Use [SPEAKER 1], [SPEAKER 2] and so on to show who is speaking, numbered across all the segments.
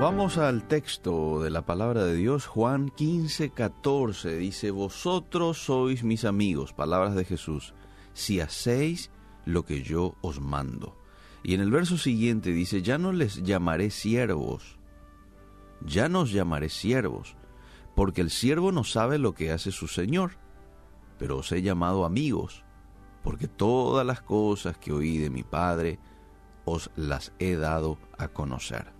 [SPEAKER 1] Vamos al texto de la palabra de Dios, Juan 15, 14. Dice, Vosotros sois mis amigos, palabras de Jesús, si hacéis lo que yo os mando. Y en el verso siguiente dice, ya no les llamaré siervos, ya no os llamaré siervos, porque el siervo no sabe lo que hace su Señor, pero os he llamado amigos, porque todas las cosas que oí de mi Padre os las he dado a conocer.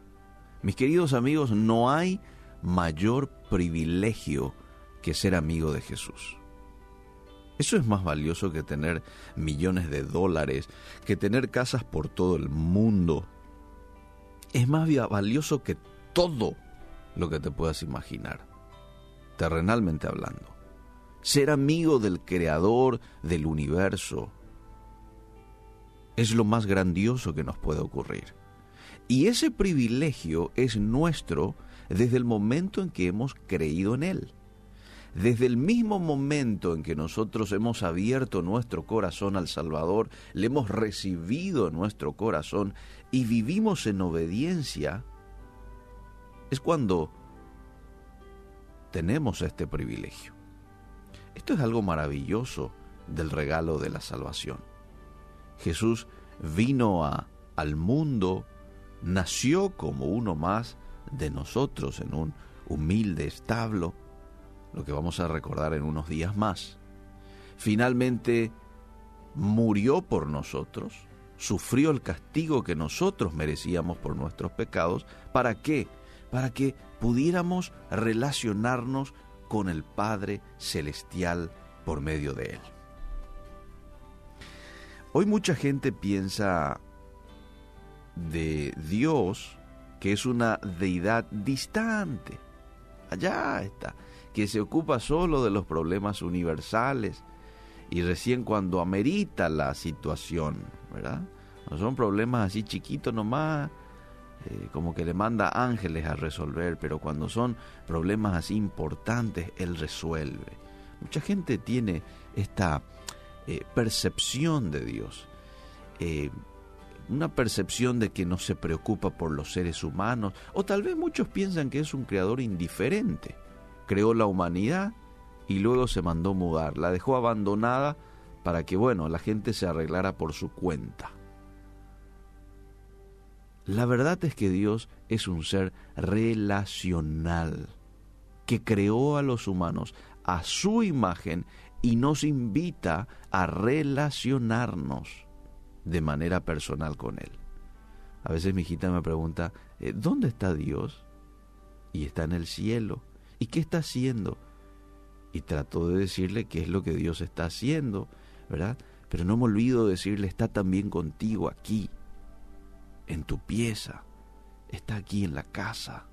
[SPEAKER 1] Mis queridos amigos, no hay mayor privilegio que ser amigo de Jesús. Eso es más valioso que tener millones de dólares, que tener casas por todo el mundo. Es más valioso que todo lo que te puedas imaginar, terrenalmente hablando. Ser amigo del creador del universo es lo más grandioso que nos puede ocurrir. Y ese privilegio es nuestro desde el momento en que hemos creído en Él. Desde el mismo momento en que nosotros hemos abierto nuestro corazón al Salvador, le hemos recibido en nuestro corazón y vivimos en obediencia, es cuando tenemos este privilegio. Esto es algo maravilloso del regalo de la salvación. Jesús vino a, al mundo nació como uno más de nosotros en un humilde establo, lo que vamos a recordar en unos días más. Finalmente murió por nosotros, sufrió el castigo que nosotros merecíamos por nuestros pecados. ¿Para qué? Para que pudiéramos relacionarnos con el Padre Celestial por medio de Él. Hoy mucha gente piensa de Dios, que es una deidad distante. Allá está, que se ocupa solo de los problemas universales y recién cuando amerita la situación, ¿verdad? No son problemas así chiquitos nomás, eh, como que le manda ángeles a resolver, pero cuando son problemas así importantes, Él resuelve. Mucha gente tiene esta eh, percepción de Dios. Eh, una percepción de que no se preocupa por los seres humanos, o tal vez muchos piensan que es un creador indiferente. Creó la humanidad y luego se mandó mudar, la dejó abandonada para que, bueno, la gente se arreglara por su cuenta. La verdad es que Dios es un ser relacional, que creó a los humanos a su imagen y nos invita a relacionarnos de manera personal con Él. A veces mi hijita me pregunta, eh, ¿dónde está Dios? Y está en el cielo. ¿Y qué está haciendo? Y trato de decirle qué es lo que Dios está haciendo, ¿verdad? Pero no me olvido de decirle, está también contigo aquí, en tu pieza, está aquí en la casa.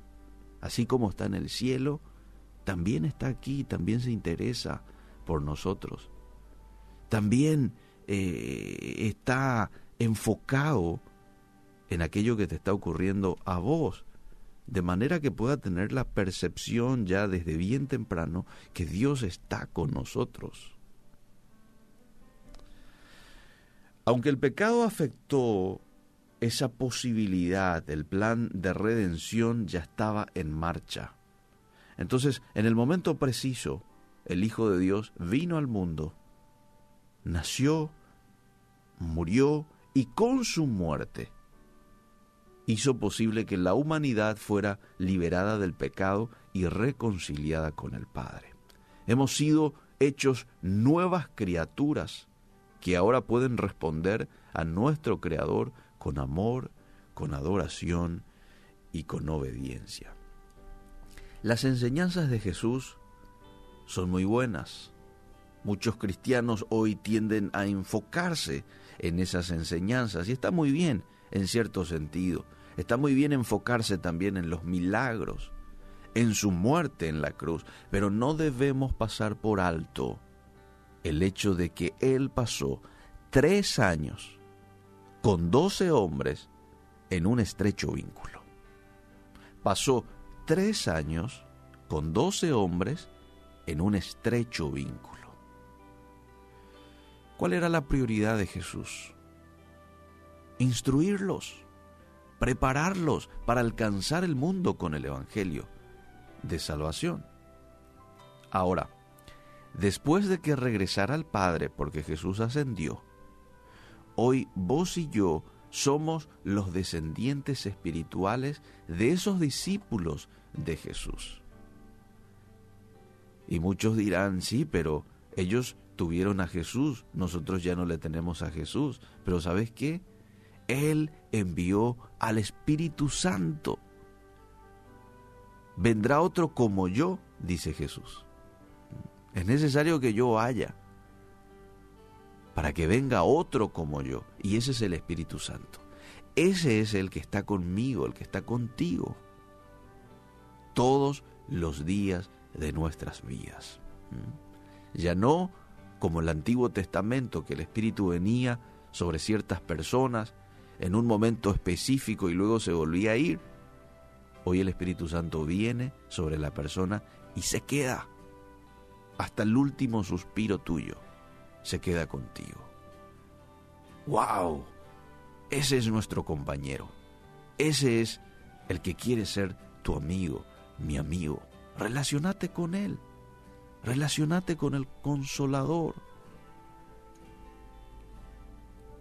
[SPEAKER 1] Así como está en el cielo, también está aquí, también se interesa por nosotros. También eh, está enfocado en aquello que te está ocurriendo a vos, de manera que pueda tener la percepción ya desde bien temprano que Dios está con nosotros. Aunque el pecado afectó esa posibilidad, el plan de redención ya estaba en marcha. Entonces, en el momento preciso, el Hijo de Dios vino al mundo, nació murió y con su muerte hizo posible que la humanidad fuera liberada del pecado y reconciliada con el Padre. Hemos sido hechos nuevas criaturas que ahora pueden responder a nuestro Creador con amor, con adoración y con obediencia. Las enseñanzas de Jesús son muy buenas. Muchos cristianos hoy tienden a enfocarse en esas enseñanzas y está muy bien en cierto sentido. Está muy bien enfocarse también en los milagros, en su muerte en la cruz, pero no debemos pasar por alto el hecho de que Él pasó tres años con doce hombres en un estrecho vínculo. Pasó tres años con doce hombres en un estrecho vínculo. ¿Cuál era la prioridad de Jesús? Instruirlos, prepararlos para alcanzar el mundo con el Evangelio de salvación. Ahora, después de que regresara al Padre, porque Jesús ascendió, hoy vos y yo somos los descendientes espirituales de esos discípulos de Jesús. Y muchos dirán, sí, pero ellos tuvieron a Jesús, nosotros ya no le tenemos a Jesús, pero ¿sabes qué? Él envió al Espíritu Santo. Vendrá otro como yo, dice Jesús. Es necesario que yo vaya para que venga otro como yo. Y ese es el Espíritu Santo. Ese es el que está conmigo, el que está contigo. Todos los días de nuestras vidas. ¿Mm? Ya no como el Antiguo Testamento, que el Espíritu venía sobre ciertas personas en un momento específico y luego se volvía a ir. Hoy el Espíritu Santo viene sobre la persona y se queda hasta el último suspiro tuyo. Se queda contigo. ¡Wow! Ese es nuestro compañero. Ese es el que quiere ser tu amigo, mi amigo. Relacionate con él. Relacionate con el consolador.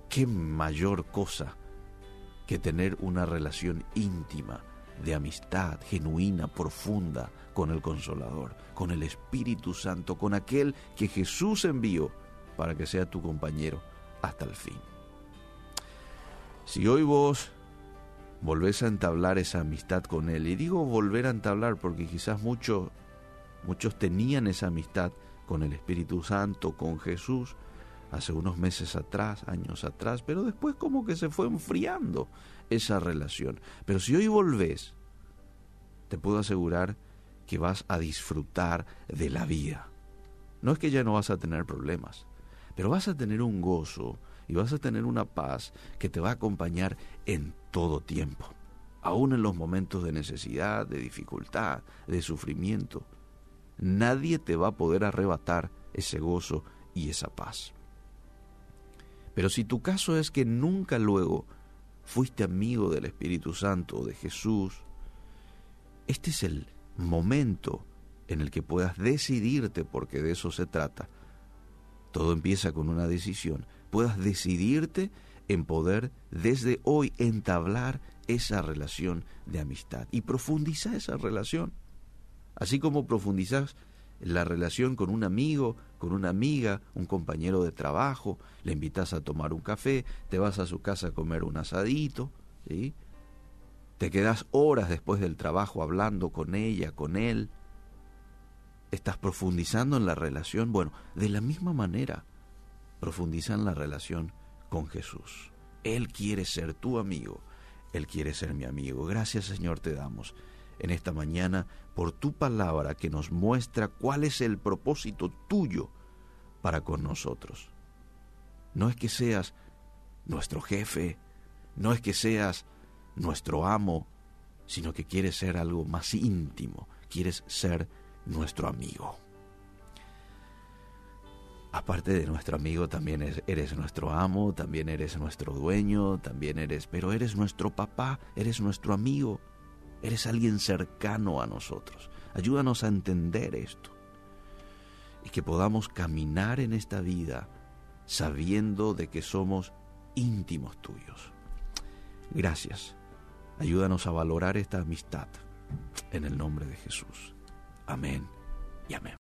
[SPEAKER 1] ¿Qué mayor cosa que tener una relación íntima, de amistad, genuina, profunda con el consolador, con el Espíritu Santo, con aquel que Jesús envió para que sea tu compañero hasta el fin? Si hoy vos volvés a entablar esa amistad con Él, y digo volver a entablar porque quizás muchos Muchos tenían esa amistad con el Espíritu Santo, con Jesús, hace unos meses atrás, años atrás, pero después como que se fue enfriando esa relación. Pero si hoy volvés, te puedo asegurar que vas a disfrutar de la vida. No es que ya no vas a tener problemas, pero vas a tener un gozo y vas a tener una paz que te va a acompañar en todo tiempo, aún en los momentos de necesidad, de dificultad, de sufrimiento nadie te va a poder arrebatar ese gozo y esa paz. Pero si tu caso es que nunca luego fuiste amigo del Espíritu Santo o de Jesús, este es el momento en el que puedas decidirte, porque de eso se trata. Todo empieza con una decisión. Puedas decidirte en poder desde hoy entablar esa relación de amistad y profundizar esa relación. Así como profundizas la relación con un amigo, con una amiga, un compañero de trabajo, le invitas a tomar un café, te vas a su casa a comer un asadito. Te quedas horas después del trabajo hablando con ella, con él. Estás profundizando en la relación. Bueno, de la misma manera, profundiza en la relación con Jesús. Él quiere ser tu amigo. Él quiere ser mi amigo. Gracias Señor te damos en esta mañana por tu palabra que nos muestra cuál es el propósito tuyo para con nosotros. No es que seas nuestro jefe, no es que seas nuestro amo, sino que quieres ser algo más íntimo, quieres ser nuestro amigo. Aparte de nuestro amigo, también eres nuestro amo, también eres nuestro dueño, también eres, pero eres nuestro papá, eres nuestro amigo. Eres alguien cercano a nosotros. Ayúdanos a entender esto y que podamos caminar en esta vida sabiendo de que somos íntimos tuyos. Gracias. Ayúdanos a valorar esta amistad en el nombre de Jesús. Amén y amén.